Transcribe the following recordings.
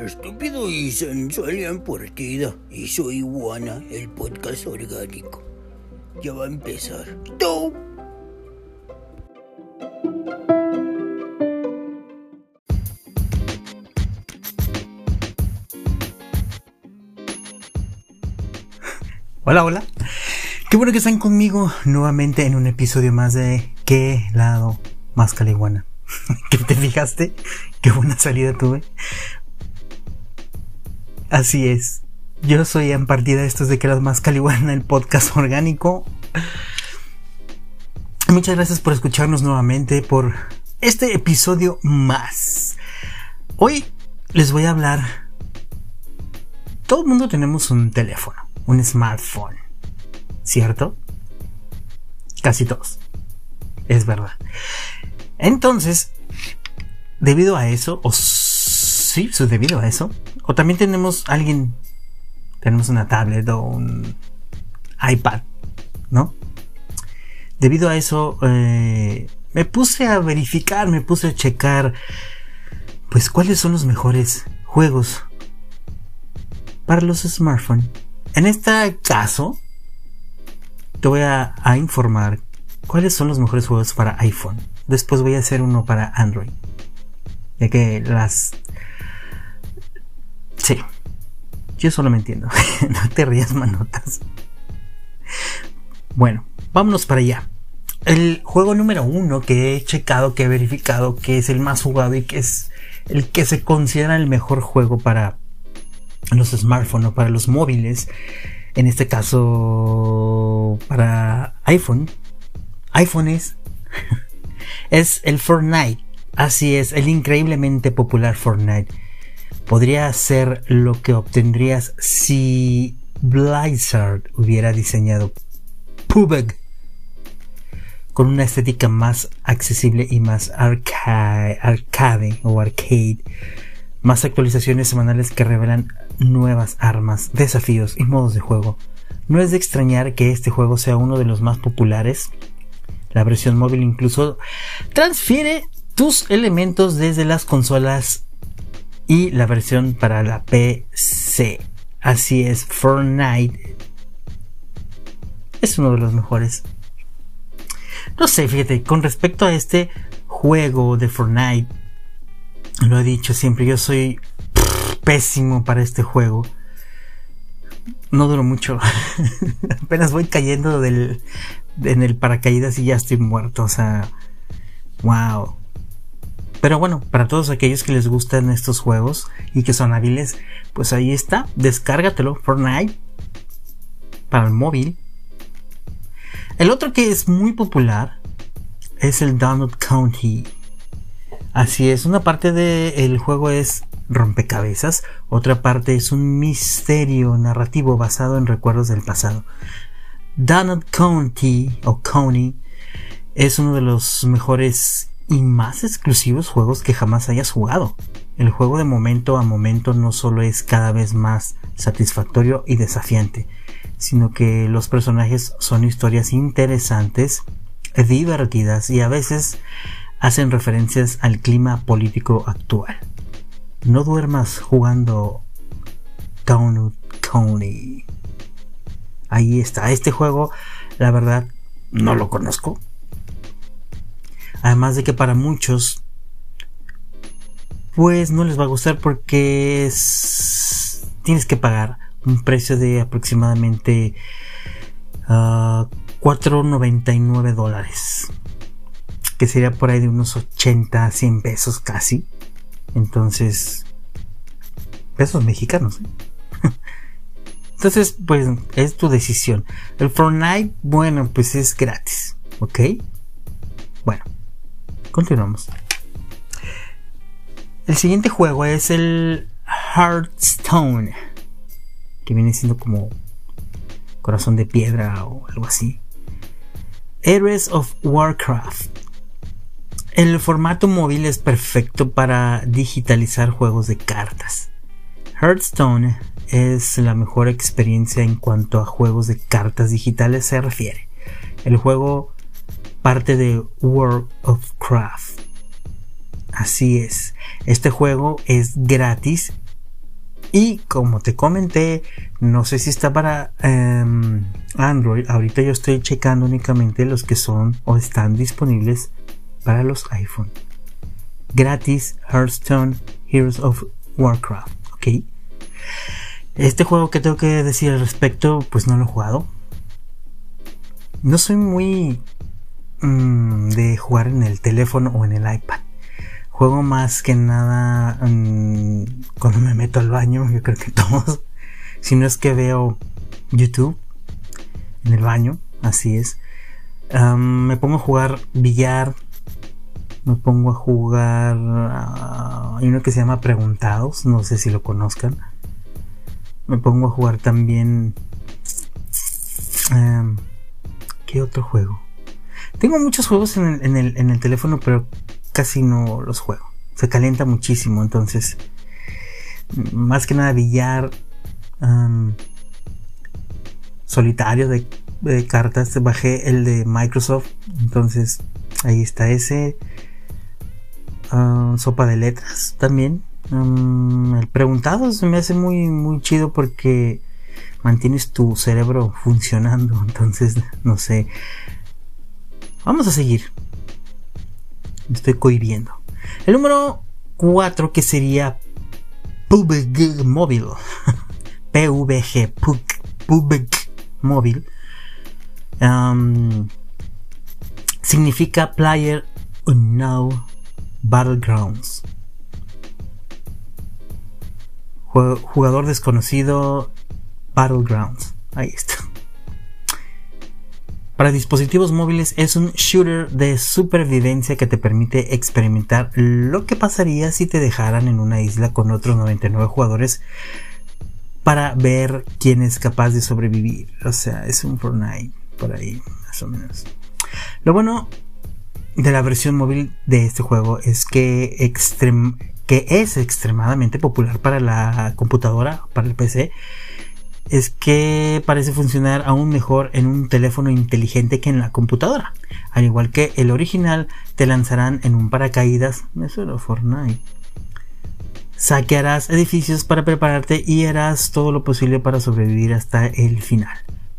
Estúpido y sensual en partida. Y soy Iguana, el podcast orgánico. Ya va a empezar. ¡Tú! Hola, hola. Qué bueno que están conmigo nuevamente en un episodio más de ¿Qué lado más caliguana? ¿Que te fijaste? Qué buena salida tuve. Así es. Yo soy en partida estos de ¿Qué lado más caliguana? El podcast orgánico. Muchas gracias por escucharnos nuevamente por este episodio más. Hoy les voy a hablar. Todo el mundo tenemos un teléfono un smartphone. ¿Cierto? Casi todos. Es verdad. Entonces, debido a eso, o sí, debido a eso, o también tenemos alguien, tenemos una tablet o un iPad, ¿no? Debido a eso, eh, me puse a verificar, me puse a checar, pues cuáles son los mejores juegos para los smartphones en este caso, te voy a, informar cuáles son los mejores juegos para iPhone. Después voy a hacer uno para Android. Ya que las... Sí. Yo solo me entiendo. no te rías, manotas. Bueno, vámonos para allá. El juego número uno que he checado, que he verificado, que es el más jugado y que es el que se considera el mejor juego para los smartphones o para los móviles, en este caso para iPhone, iPhone es, el Fortnite. Así es, el increíblemente popular Fortnite. Podría ser lo que obtendrías si Blizzard hubiera diseñado PUBG con una estética más accesible y más arcade o arcade. Más actualizaciones semanales que revelan nuevas armas, desafíos y modos de juego. No es de extrañar que este juego sea uno de los más populares. La versión móvil incluso transfiere tus elementos desde las consolas y la versión para la PC. Así es, Fortnite es uno de los mejores. No sé, fíjate, con respecto a este juego de Fortnite, lo he dicho siempre, yo soy pésimo para este juego. No duró mucho. Apenas voy cayendo del, en el paracaídas y ya estoy muerto. O sea, wow. Pero bueno, para todos aquellos que les gustan estos juegos y que son hábiles, pues ahí está. Descárgatelo, Fortnite. Para el móvil. El otro que es muy popular es el Donut County. Así es, una parte del juego es rompecabezas, otra parte es un misterio narrativo basado en recuerdos del pasado. Donald County o County es uno de los mejores y más exclusivos juegos que jamás hayas jugado. El juego de momento a momento no solo es cada vez más satisfactorio y desafiante, sino que los personajes son historias interesantes, divertidas y a veces hacen referencias al clima político actual. No duermas jugando Donut County. Ahí está. Este juego, la verdad, no lo conozco. Además de que para muchos, pues no les va a gustar porque es... tienes que pagar un precio de aproximadamente 4.99 ah, dólares. Que sería por ahí de unos 80 a 100 pesos casi. Entonces, pesos mexicanos. ¿eh? Entonces, pues es tu decisión. El Fortnite, bueno, pues es gratis. ¿Ok? Bueno, continuamos. El siguiente juego es el Hearthstone. Que viene siendo como corazón de piedra o algo así. Heroes of Warcraft. El formato móvil es perfecto para digitalizar juegos de cartas. Hearthstone es la mejor experiencia en cuanto a juegos de cartas digitales se refiere. El juego parte de World of Craft. Así es, este juego es gratis y como te comenté, no sé si está para em, Android. Ahorita yo estoy checando únicamente los que son o están disponibles para los iPhone. Gratis Hearthstone Heroes of Warcraft. Ok. Este juego que tengo que decir al respecto, pues no lo he jugado. No soy muy mm, de jugar en el teléfono o en el iPad. Juego más que nada mm, cuando me meto al baño, yo creo que todos. Si no es que veo YouTube en el baño, así es. me pongo a jugar billar. Me pongo a jugar. Ah, hay uno que se llama Preguntados, no sé si lo conozcan. Me pongo a jugar también. ¿Qué otro juego? Tengo muchos juegos en el teléfono, pero casi no los juego. Se calienta muchísimo, entonces más que nada billar solitario de, cartas. Bajé el de Microsoft, entonces ahí está ese. sopa de letras también. El preguntado se me hace muy, muy chido porque mantienes tu cerebro funcionando. Entonces, no sé. Vamos a seguir. Estoy cohibiendo. El número 4 que sería PUBG Móvil. PVG, PUBG Móvil. significa Player Unknown Battlegrounds. Jugador desconocido Battlegrounds. Ahí está. Para dispositivos móviles es un shooter de supervivencia que te permite experimentar lo que pasaría si te dejaran en una isla con otros 99 jugadores para ver quién es capaz de sobrevivir. O sea, es un Fortnite por ahí, más o menos. Lo bueno de la versión móvil de este juego es que, que es extremadamente popular para la computadora, para el PC es que parece funcionar aún mejor en un teléfono inteligente que en la computadora. Al igual que el original, te lanzarán en un paracaídas. Eso era Fortnite. Saquearás edificios para prepararte y harás todo lo posible para sobrevivir hasta el final.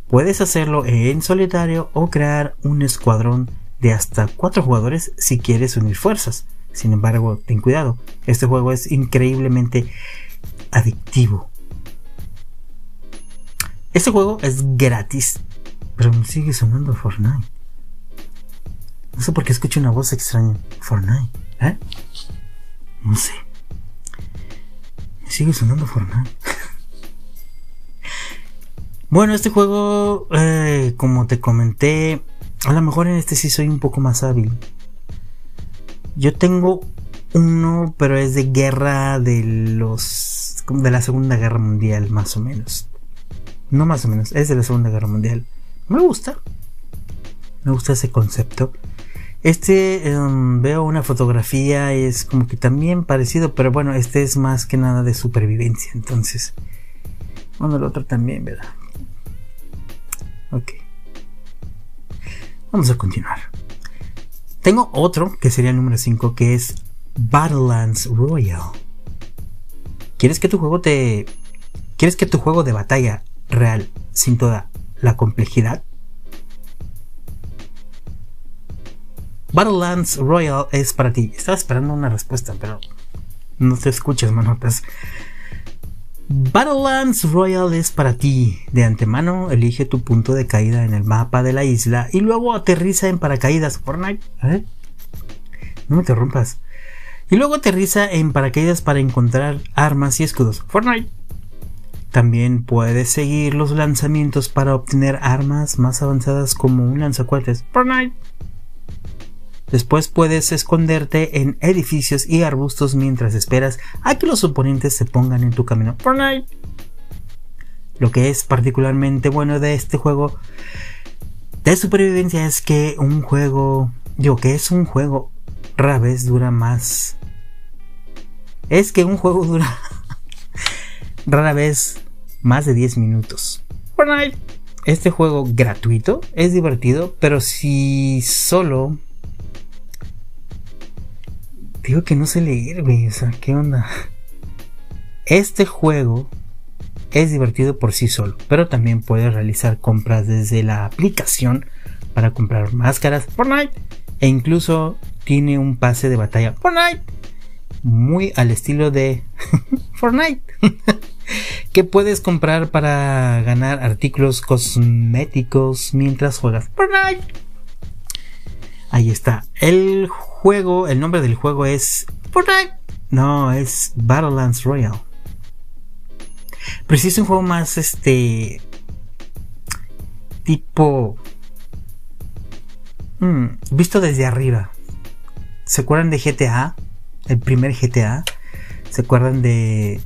Puedes hacerlo en solitario o crear un escuadrón de hasta 4 jugadores si quieres unir fuerzas. Sin embargo, ten cuidado, este juego es increíblemente adictivo este juego es gratis, pero me sigue sonando Fortnite. No sé por qué escucho una voz extraña. Fortnite, ¿eh? No sé. Me sigue sonando Fortnite. bueno, este juego, eh, como te comenté, a lo mejor en este sí soy un poco más hábil. Yo tengo uno, pero es de guerra de los. de la Segunda Guerra Mundial, más o menos. No más o menos, es de la Segunda Guerra Mundial. Me gusta. Me gusta ese concepto. Este em, veo una fotografía, es como que también parecido, pero bueno, este es más que nada de supervivencia. Entonces, bueno, el otro también, ¿verdad? Ok. Vamos a continuar. Tengo otro que sería el número 5 que es Battlelands Royale. ¿Quieres que tu juego te. ¿Quieres que tu juego de batalla real sin toda la complejidad? Battlelands Royal es para ti. Estaba esperando una respuesta, pero no te escuchas, manotas. Battlelands Royal es para ti. De antemano, elige tu punto de caída en el mapa de la isla y luego aterriza en paracaídas. Fortnite, ¿eh? No me interrumpas. Y luego aterriza en paracaídas para encontrar armas y escudos. Fortnite. También puedes seguir los lanzamientos para obtener armas más avanzadas como un lanzacuetes. Fortnite. Después puedes esconderte en edificios y arbustos mientras esperas a que los oponentes se pongan en tu camino. Fortnite. Lo que es particularmente bueno de este juego de supervivencia es que un juego, digo que es un juego rara vez dura más. Es que un juego dura rara vez más de 10 minutos. Fortnite. este juego gratuito es divertido, pero si solo digo que no sé leer, güey, o sea, ¿qué onda? Este juego es divertido por sí solo, pero también puedes realizar compras desde la aplicación para comprar máscaras Fortnite e incluso tiene un pase de batalla Fortnite muy al estilo de Fortnite que puedes comprar para ganar artículos cosméticos mientras juegas Fortnite. Ahí está. El juego, el nombre del juego es Fortnite. No, es Battlelands Royale. Pero si es un juego más este tipo mm, visto desde arriba. ¿Se acuerdan de GTA? El primer GTA. ¿Se acuerdan de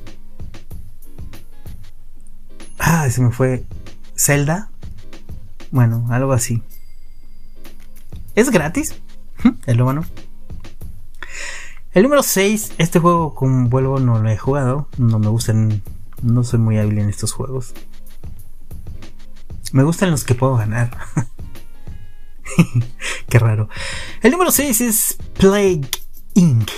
Ah, se me fue. Zelda. Bueno, algo así. Es gratis. Es lo. El número 6. Este juego, como vuelvo, no lo he jugado. No me gustan. No soy muy hábil en estos juegos. Me gustan los que puedo ganar. Qué raro. El número 6 es Plague Inc.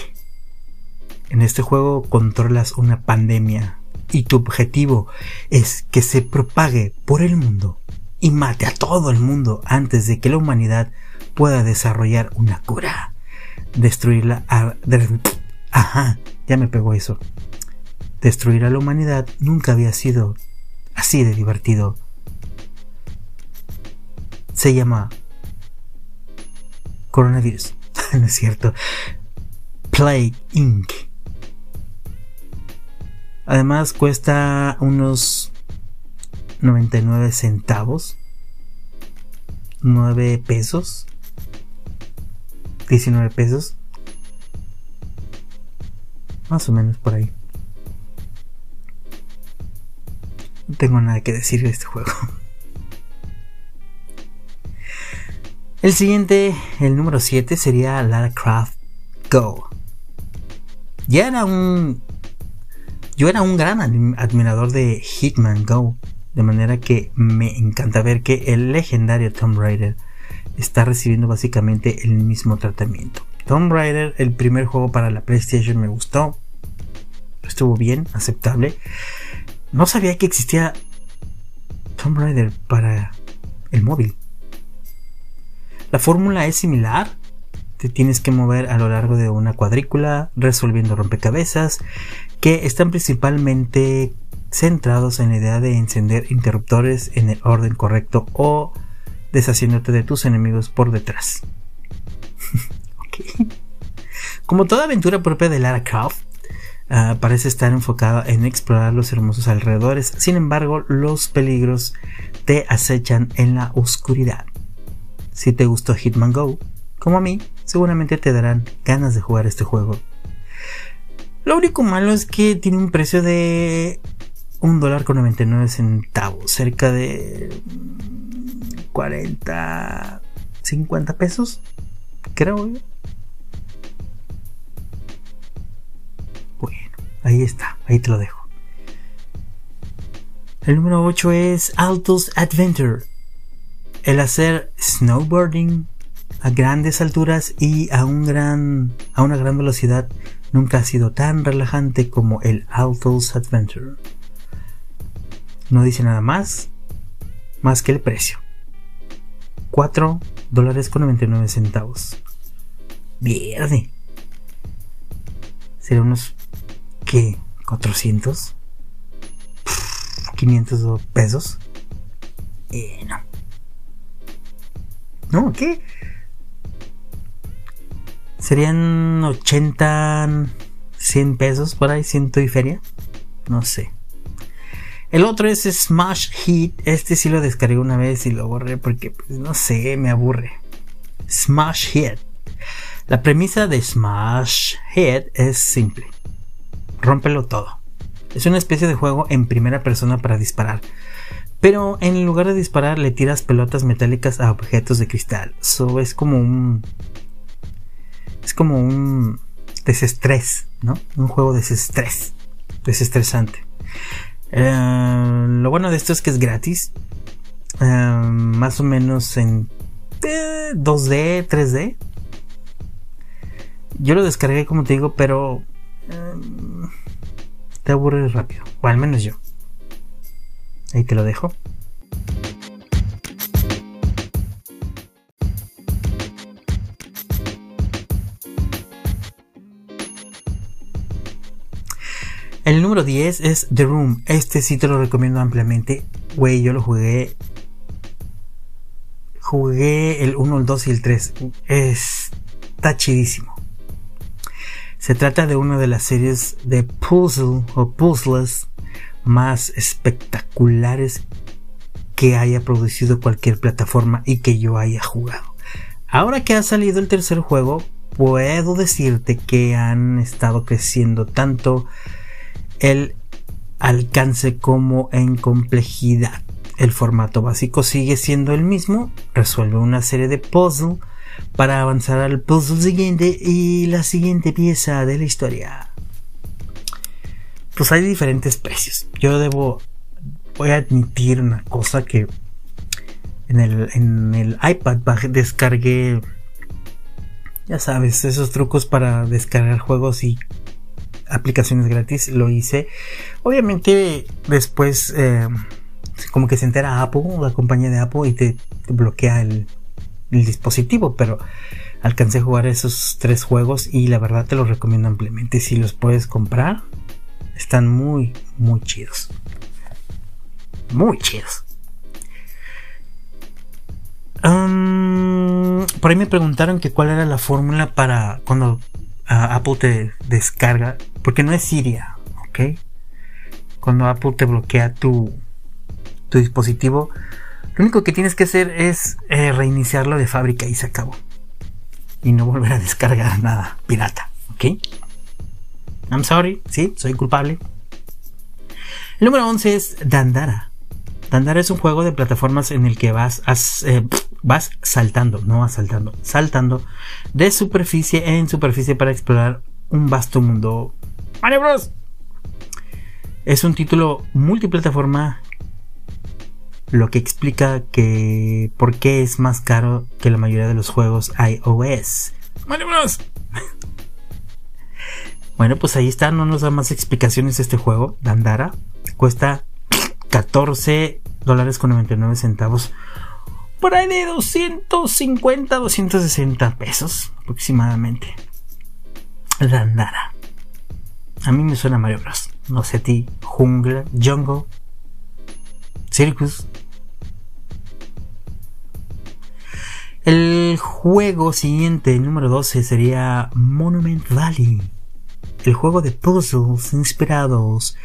En este juego controlas una pandemia y tu objetivo es que se propague por el mundo y mate a todo el mundo antes de que la humanidad pueda desarrollar una cura. Destruirla. Ajá, ya me pegó eso. Destruir a la humanidad nunca había sido así de divertido. Se llama coronavirus. no es cierto. Plague Inc. Además cuesta unos 99 centavos. 9 pesos. 19 pesos. Más o menos por ahí. No tengo nada que decir de este juego. El siguiente, el número 7, sería Lara Croft Go. Ya era un yo era un gran admirador de Hitman Go, de manera que me encanta ver que el legendario Tomb Raider está recibiendo básicamente el mismo tratamiento. Tomb Raider, el primer juego para la PlayStation me gustó, estuvo bien, aceptable. No sabía que existía Tomb Raider para el móvil. La fórmula es similar, te tienes que mover a lo largo de una cuadrícula resolviendo rompecabezas que están principalmente centrados en la idea de encender interruptores en el orden correcto o deshaciéndote de tus enemigos por detrás. Como toda aventura propia de Lara Croft, ah, parece estar enfocada en explorar los hermosos alrededores, sin embargo los peligros te acechan en la oscuridad. Si te gustó Hitman Go, como a mí, seguramente te darán ganas de jugar este juego lo único malo es que tiene un precio de un dólar con 99 centavos, cerca de 40, 50 pesos, creo. Bueno, ahí está, ahí te lo dejo. El número 8 es Altos Adventure. El hacer snowboarding a grandes alturas y a, un gran, a una gran velocidad nunca ha sido tan relajante como el Altos Adventure. No dice nada más, más que el precio. 4 dólares con 99 centavos. Verde. Sería unos, ¿qué? 400. 500 pesos. Eh, no. No, ¿qué? Serían 80, 100 pesos por ahí, ciento y feria. No sé. El otro es Smash Hit. Este sí lo descargué una vez y lo borré porque, pues, no sé, me aburre. Smash Hit. La premisa de Smash Hit es simple. Rómpelo todo. Es una especie de juego en primera persona para disparar. Pero en lugar de disparar le tiras pelotas metálicas a objetos de cristal. Eso es como un es como un desestrés, ¿no? Un juego de desestrés, desestresante. Eh, lo bueno de esto es que es gratis. em, más o menos en 2D, eh, 3D. Yo lo descargué como te digo, pero em, te aburre rápido, o al menos yo. Ahí te lo dejo. El número 10 es The Room. Este sí te lo recomiendo ampliamente. Güey, yo lo jugué. Jugué el 1, el 2 y el 3. Está chidísimo. Se trata de una de las series de puzzle o puzzles más espectaculares que haya producido cualquier plataforma y que yo haya jugado. Ahora que ha salido el tercer juego, puedo decirte que han estado creciendo tanto el alcance como en complejidad. El formato básico sigue siendo el mismo, resuelve una serie de puzzles para avanzar al puzzle siguiente y la siguiente pieza de la historia. Pues hay diferentes precios. Yo debo, voy a admitir una cosa que en el, iPad descargué, ya sabes, esos trucos para descargar juegos y aplicaciones gratis, lo hice. Obviamente después eh, como que se entera Apple, la compañía de Apple, y te, bloquea el, dispositivo, pero alcancé a jugar esos tres juegos y la verdad te los recomiendo ampliamente. Si los puedes comprar, están muy, muy chidos. Muy chidos. por ahí me preguntaron que cuál era la fórmula para cuando Apple te descarga, porque no es Siria, ¿ok? Cuando Apple te bloquea tu, tu dispositivo, lo único que tienes que hacer es eh, reiniciarlo de fábrica y se acabó. Y no volver a descargar nada pirata, ¿ok? I'm sorry, sí, soy culpable. El número 11 es Dandara. Dandara es un juego de plataformas en el que vas, eh, vas saltando, no asaltando, saltando de superficie en superficie para explorar un vasto mundo. Mario. Es un título multiplataforma, lo que explica que por qué es más caro que la mayoría de los juegos iOS. Mario bueno, pues ahí está, no nos da más explicaciones este juego. Dandara cuesta 14 dólares con 99 centavos. Por ahí de 250, 260 pesos aproximadamente. Dandara. A mí me suena Mario Bros. No sé ti. Jungla, Jungle, Circus. El juego siguiente, número 12, sería Monument Valley. El juego de puzzles inspirados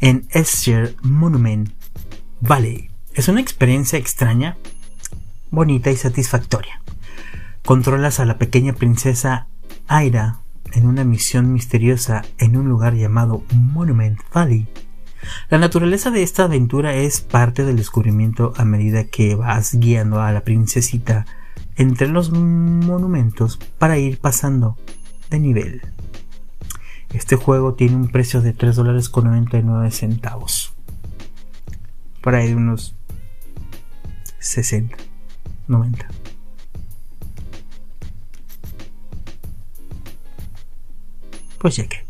en Esther Monument Valley. Es una experiencia extraña, bonita y satisfactoria. Controlas a la pequeña princesa Aira en una misión misteriosa en un lugar llamado Monument Valley. La naturaleza de esta aventura es parte del descubrimiento a medida que vas guiando a la princesita entre los monumentos para ir pasando de nivel. Este juego tiene un precio de 3 dólares con 99 centavos por ahí unos 60, 90. Pues ya que.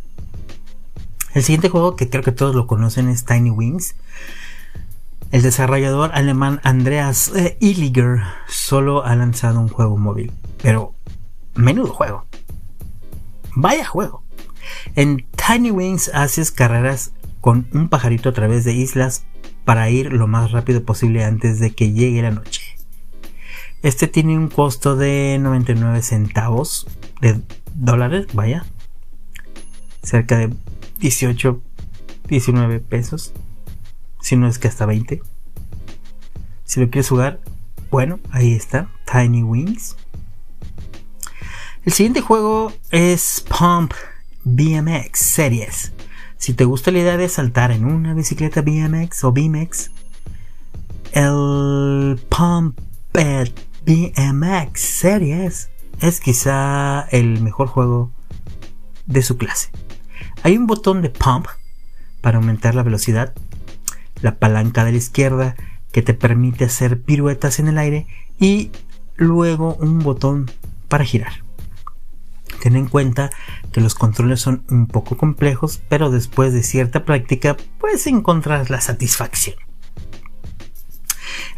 El siguiente juego que creo que todos lo conocen es Tiny Wings. El desarrollador alemán Andreas eh, Illiger solo ha lanzado un juego móvil, pero menudo juego. Vaya juego. En Tiny Wings haces carreras con un pajarito a través de islas para ir lo más rápido posible antes de que llegue la noche. Este tiene un costo de 99 centavos de dólares, vaya. Cerca de 18, 19 pesos. Si no es que hasta 20. Si lo quieres jugar, bueno, ahí está. Tiny Wings. El siguiente juego es Pump BMX Series. Si te gusta la idea de saltar en una bicicleta BMX o BMX, el Pumped BMX Series es quizá el mejor juego de su clase. Hay un botón de pump para aumentar la velocidad, la palanca de la izquierda que te permite hacer piruetas en el aire y luego un botón para girar. Ten en cuenta que los controles son un poco complejos, pero después de cierta práctica puedes encontrar la satisfacción.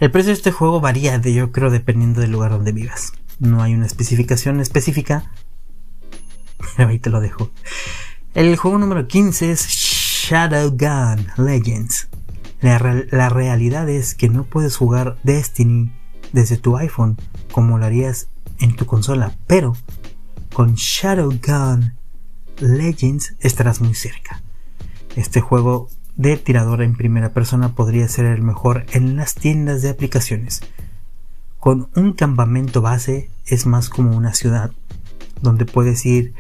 El precio de este juego varía, yo creo, dependiendo del lugar donde vivas. No hay una especificación específica. Pero ahí te lo dejo. El juego número 15 es Shadowgun Legends. La realidad es que no puedes jugar Destiny desde tu iPhone como lo harías en tu consola, pero con Shadowgun Legends estarás muy cerca. Este juego de tirador en primera persona podría ser el mejor en las tiendas de aplicaciones. Con un campamento base es más como una ciudad, donde puedes ir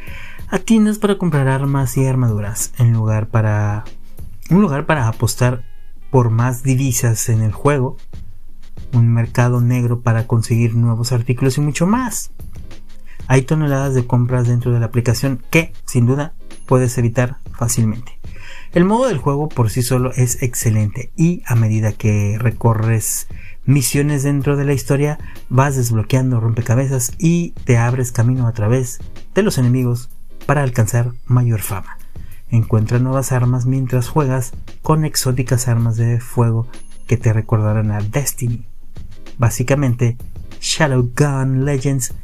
a tiendas para comprar armas y armaduras, en lugar para un lugar para apostar por más divisas en el juego, un mercado negro para conseguir nuevos artículos y mucho más. Hay toneladas de compras dentro de la aplicación que, sin duda, puedes evitar fácilmente. El modo del juego por sí solo es excelente y a medida que recorres misiones dentro de la historia vas desbloqueando rompecabezas y te abres camino a través de los enemigos para alcanzar mayor fama. Encuentra nuevas armas mientras juegas con exóticas armas de fuego que te recordarán a Destiny. Básicamente, Shadowgun Legends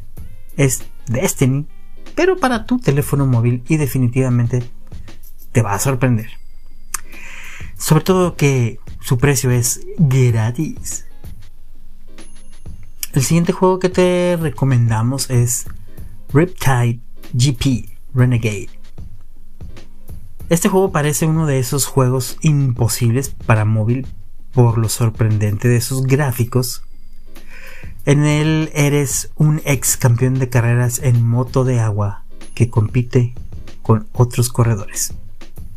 es Destiny, pero para tu teléfono móvil y definitivamente te va a sorprender. Sobre todo que su precio es gratis. El siguiente juego que te recomendamos es Riptide GP Renegade. Este juego parece uno de esos juegos imposibles para móvil por lo sorprendente de sus gráficos en él eres un ex campeón de carreras en moto de agua que compite con otros corredores.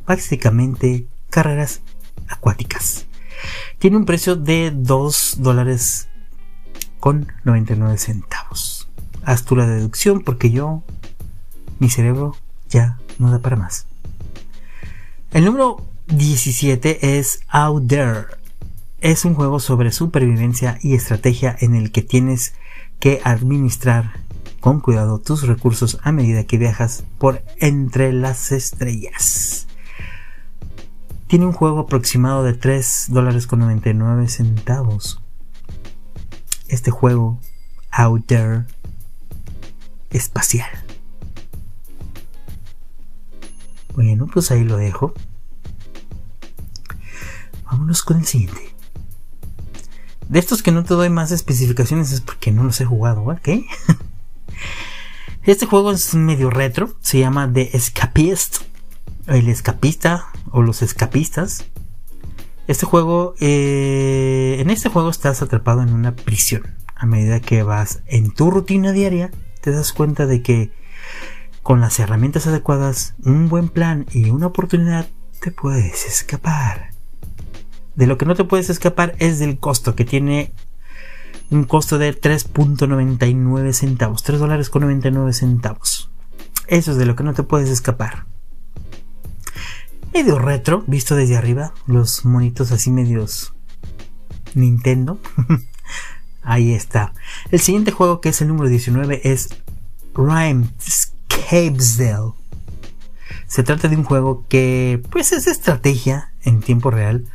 Básicamente carreras acuáticas. Tiene un precio de 2 dólares con 99 centavos. Haz tú la deducción porque yo, mi cerebro ya no da para más. El número 17 es Out There es un juego sobre supervivencia y estrategia en el que tienes que administrar con cuidado tus recursos a medida que viajas por entre las estrellas. Tiene un juego aproximado de 3 dólares con 99 centavos. Este juego, Out There, espacial. Bueno, pues ahí lo dejo. Vámonos con el siguiente. De estos que no te doy más especificaciones es porque no los he jugado, ¿ok? Este juego es medio retro, se llama The Escapist, el escapista o los escapistas. Este juego, eh, en este juego estás atrapado en una prisión. A medida que vas en tu rutina diaria, te das cuenta de que con las herramientas adecuadas, un buen plan y una oportunidad, te puedes escapar. De lo que no te puedes escapar es del costo, que tiene un costo de 3.99 centavos, 3 dólares con 99 centavos. Eso es de lo que no te puedes escapar. Medio retro, visto desde arriba, los monitos así medios Nintendo. Ahí está. El siguiente juego, que es el número 19, es Rhyme Scapesdale. Se trata de un juego que, pues, es estrategia en tiempo real,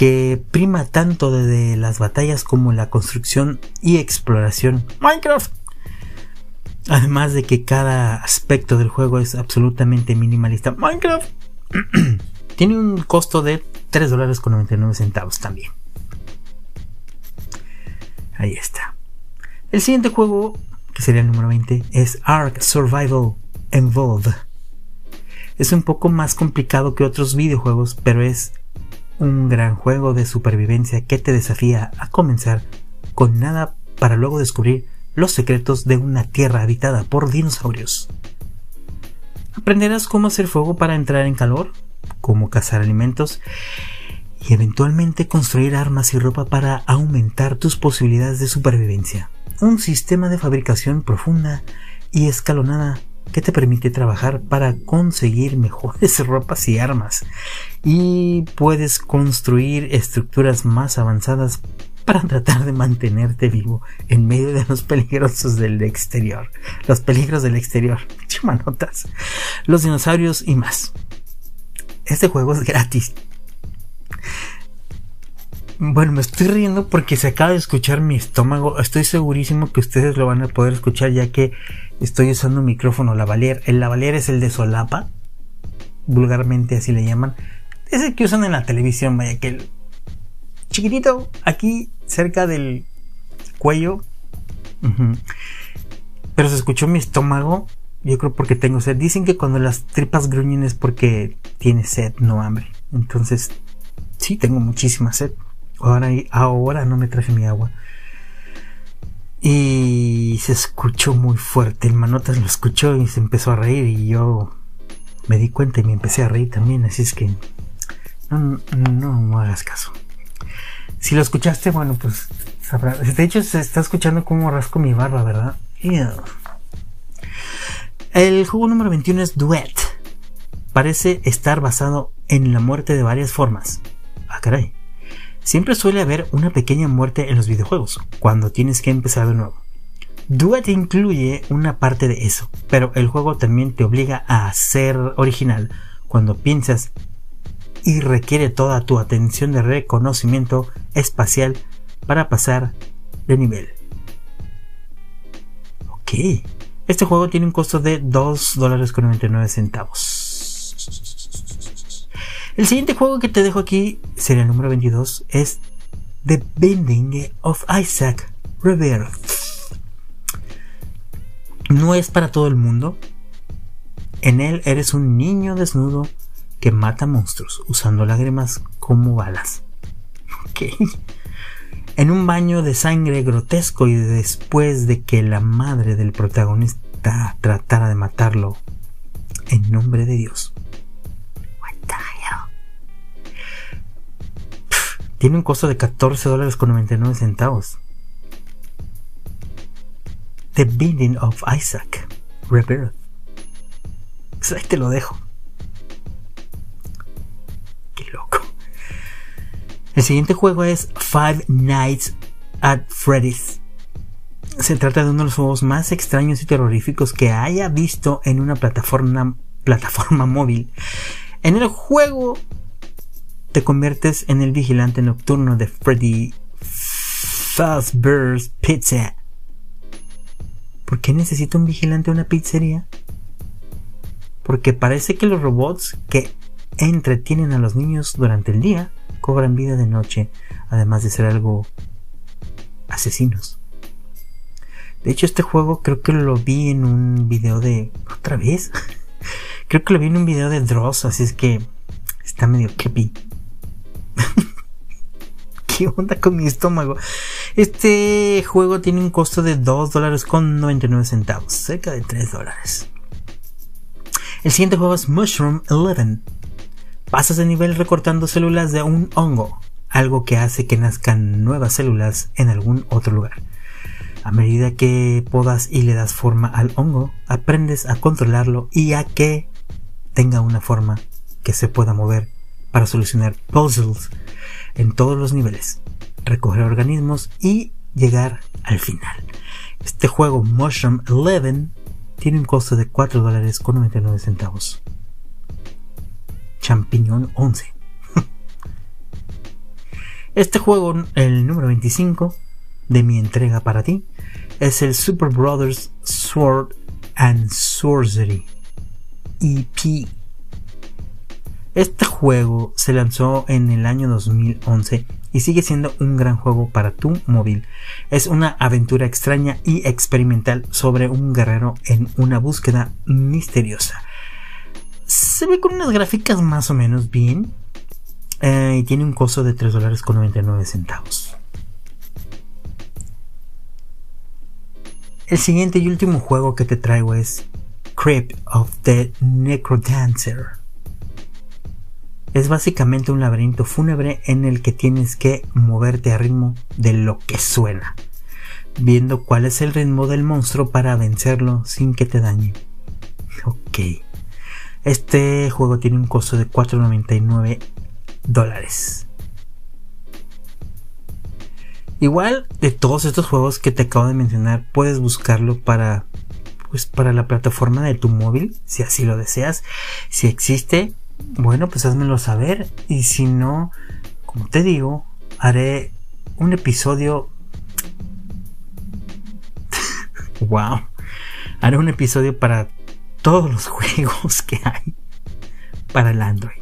que prima tanto desde las batallas como la construcción y exploración. Minecraft. Además de que cada aspecto del juego es absolutamente minimalista. Minecraft. Tiene un costo de 3 dólares con 99 centavos también. Ahí está. El siguiente juego, que sería el número 20, es Ark Survival Involved. Es un poco más complicado que otros videojuegos, pero es un gran juego de supervivencia que te desafía a comenzar con nada para luego descubrir los secretos de una tierra habitada por dinosaurios. Aprenderás cómo hacer fuego para entrar en calor, cómo cazar alimentos y eventualmente construir armas y ropa para aumentar tus posibilidades de supervivencia. Un sistema de fabricación profunda y escalonada que te permite trabajar para conseguir mejores ropas y armas. Y puedes construir estructuras más avanzadas para tratar de mantenerte vivo en medio de los peligrosos del exterior. Los peligros del exterior. Chumanotas. Los dinosaurios y más. Este juego es gratis. Bueno, me estoy riendo porque se acaba de escuchar mi estómago. Estoy segurísimo que ustedes lo van a poder escuchar ya que estoy usando un micrófono lavalier. El lavalier es el de solapa. Vulgarmente así le llaman. Es el que usan en la televisión, vaya que el chiquitito aquí cerca del cuello. Pero se escuchó mi estómago. Yo creo porque tengo sed. Dicen que cuando las tripas gruñen es porque tiene sed, no hambre. Entonces, sí, tengo muchísima sed. Ahora, ahora no me traje mi agua. Y se escuchó muy fuerte. El manotas lo escuchó y se empezó a reír. Y yo me di cuenta y me empecé a reír también. Así es que no, no, hagas caso. Si lo escuchaste, bueno, pues sabrás. De hecho, se está escuchando como rasco mi barba, ¿verdad? El juego número 21 es Duet. Parece estar basado en la muerte de varias formas. Ah, caray siempre suele haber una pequeña muerte en los videojuegos, cuando tienes que empezar de nuevo. Duet incluye una parte de eso, pero el juego también te obliga a ser original cuando piensas y requiere toda tu atención de reconocimiento espacial para pasar de nivel. Ok, este juego tiene un costo de 2 dólares con 99 centavos. El siguiente juego que te dejo aquí sería el número 22. Es The Bending of Isaac Rebirth. No es para todo el mundo. En él eres un niño desnudo que mata monstruos usando lágrimas como balas. Ok. En un baño de sangre grotesco y después de que la madre del protagonista tratara de matarlo en nombre de Dios. Tiene un costo de 14 dólares con 99 centavos. The Binding of Isaac Rebirth. Pues ahí te lo dejo. Qué loco. El siguiente juego es Five Nights at Freddy's. Se trata de uno de los juegos más extraños y terroríficos que haya visto en una plataforma móvil. En el juego te conviertes en el vigilante nocturno de Freddy Fazbear's Pizza. ¿Por qué necesita un vigilante una pizzería? Porque parece que los robots que entretienen a los niños durante el día cobran vida de noche, además de ser algo asesinos. De hecho, este juego creo que lo vi en un video de... ¿Otra vez? creo que lo vi en un video de Dross, así es que está medio creepy. ¿Qué onda con mi estómago? Este juego tiene un costo de 2 dólares con 99 centavos, cerca de 3 dólares. El siguiente juego es Mushroom 11. Pasas de nivel recortando células de un hongo, algo que hace que nazcan nuevas células en algún otro lugar. A medida que podas y le das forma al hongo, aprendes a controlarlo y a que tenga una forma que se pueda mover para solucionar puzzles en todos los niveles, recoger organismos y llegar al final. Este juego Mushroom 11 tiene un costo de 4 dólares con 99 centavos. Champiñón 11. Este juego, el número 25 de mi entrega para ti, es el Super Brothers Sword and Sorcery EP este juego se lanzó en el año 2011 y sigue siendo un gran juego para tu móvil. Es una aventura extraña y experimental sobre un guerrero en una búsqueda misteriosa. Se ve con unas gráficas más o menos bien eh, y tiene un costo de 3 dólares con 99 centavos. El siguiente y último juego que te traigo es Crypt of the Necrodancer es básicamente un laberinto fúnebre en el que tienes que moverte a ritmo de lo que suena, viendo cuál es el ritmo del monstruo para vencerlo sin que te dañe. Ok. Este juego tiene un costo de 4.99 dólares. Igual de todos estos juegos que te acabo de mencionar, puedes buscarlo para pues para la plataforma de tu móvil, si así lo deseas. Si existe, bueno, pues házmelo saber y si no, como te digo, haré un episodio wow. Haré un episodio para todos los juegos que hay para el Android.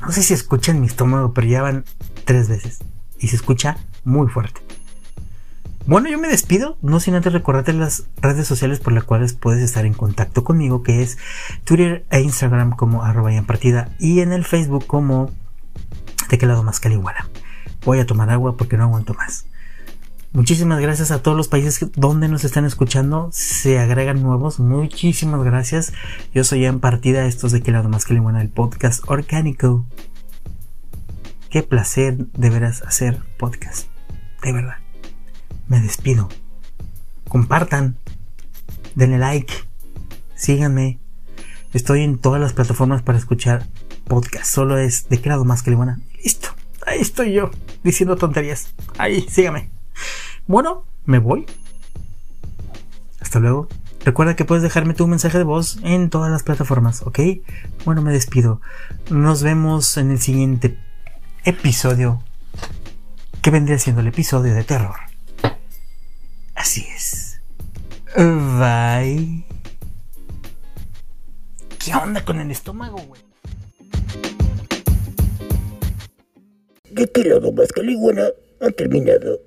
No sé si escuchan mi estómago, pero ya van tres veces. Y se escucha muy fuerte. Bueno, yo me despido, no sin antes recordarte las redes sociales por las cuales puedes estar en contacto conmigo, que es Twitter e Instagram como arroba y en partida y en el Facebook como de qué lado más caliguala. Voy a tomar agua porque no aguanto más. Muchísimas gracias a todos los países donde nos están escuchando. Se agregan nuevos. Muchísimas gracias. Yo soy en partida. Estos de que lado más que le el podcast orgánico. Qué placer de veras hacer podcast. De verdad. Me despido. Compartan. Denle like. Síganme. Estoy en todas las plataformas para escuchar podcast. Solo es de qué lado más que le Listo. Ahí estoy yo diciendo tonterías. Ahí, síganme. Bueno, me voy. Hasta luego. Recuerda que puedes dejarme tu mensaje de voz en todas las plataformas, ¿ok? Bueno, me despido. Nos vemos en el siguiente episodio, que vendría siendo el episodio de terror. Así es. Bye. ¿Qué onda con el estómago, güey? ¿De qué lado más que ha terminado?